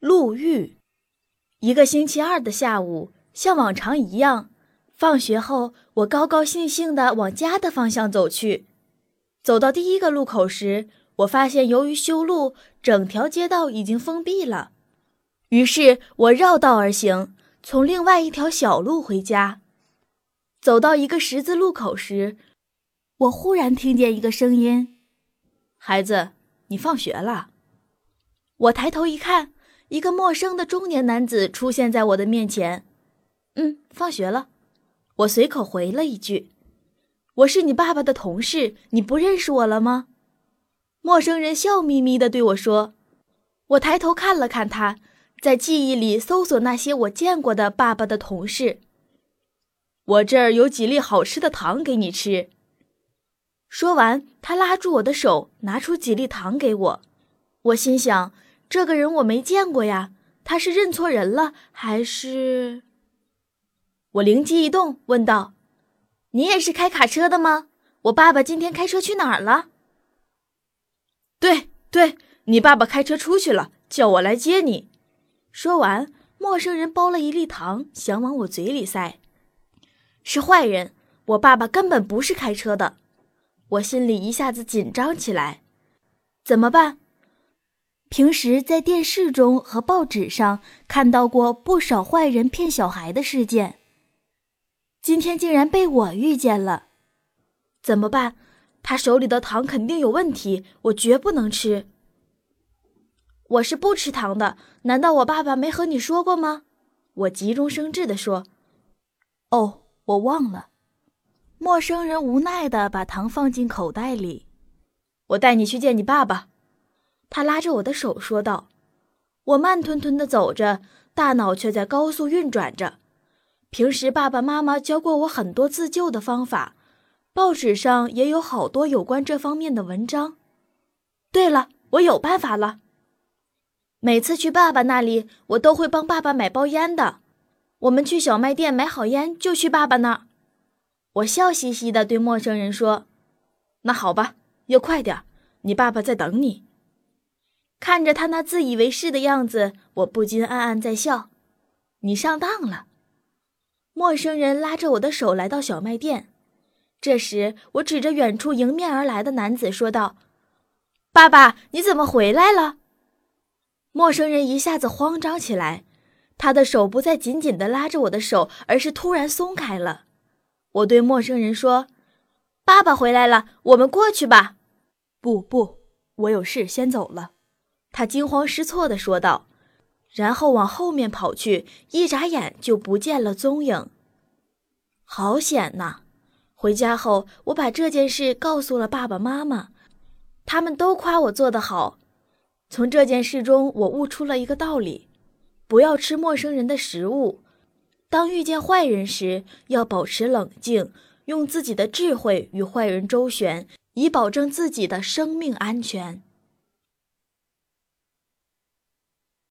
路遇。一个星期二的下午，像往常一样，放学后，我高高兴兴地往家的方向走去。走到第一个路口时，我发现由于修路，整条街道已经封闭了。于是我绕道而行，从另外一条小路回家。走到一个十字路口时，我忽然听见一个声音：“孩子，你放学了。”我抬头一看。一个陌生的中年男子出现在我的面前。嗯，放学了，我随口回了一句：“我是你爸爸的同事，你不认识我了吗？”陌生人笑眯眯地对我说。我抬头看了看他，在记忆里搜索那些我见过的爸爸的同事。我这儿有几粒好吃的糖给你吃。说完，他拉住我的手，拿出几粒糖给我。我心想。这个人我没见过呀，他是认错人了还是？我灵机一动，问道：“你也是开卡车的吗？我爸爸今天开车去哪儿了？”“对对，你爸爸开车出去了，叫我来接你。”说完，陌生人剥了一粒糖，想往我嘴里塞。是坏人，我爸爸根本不是开车的。我心里一下子紧张起来，怎么办？平时在电视中和报纸上看到过不少坏人骗小孩的事件，今天竟然被我遇见了，怎么办？他手里的糖肯定有问题，我绝不能吃。我是不吃糖的，难道我爸爸没和你说过吗？我急中生智地说：“哦，我忘了。”陌生人无奈地把糖放进口袋里，我带你去见你爸爸。他拉着我的手说道：“我慢吞吞地走着，大脑却在高速运转着。平时爸爸妈妈教过我很多自救的方法，报纸上也有好多有关这方面的文章。对了，我有办法了。每次去爸爸那里，我都会帮爸爸买包烟的。我们去小卖店买好烟，就去爸爸那儿。”我笑嘻嘻地对陌生人说：“那好吧，要快点，你爸爸在等你。”看着他那自以为是的样子，我不禁暗暗在笑。你上当了。陌生人拉着我的手来到小卖店，这时我指着远处迎面而来的男子说道：“爸爸，你怎么回来了？”陌生人一下子慌张起来，他的手不再紧紧地拉着我的手，而是突然松开了。我对陌生人说：“爸爸回来了，我们过去吧。”“不不，我有事先走了。”他惊慌失措地说道，然后往后面跑去，一眨眼就不见了踪影。好险呐！回家后，我把这件事告诉了爸爸妈妈，他们都夸我做得好。从这件事中，我悟出了一个道理：不要吃陌生人的食物。当遇见坏人时，要保持冷静，用自己的智慧与坏人周旋，以保证自己的生命安全。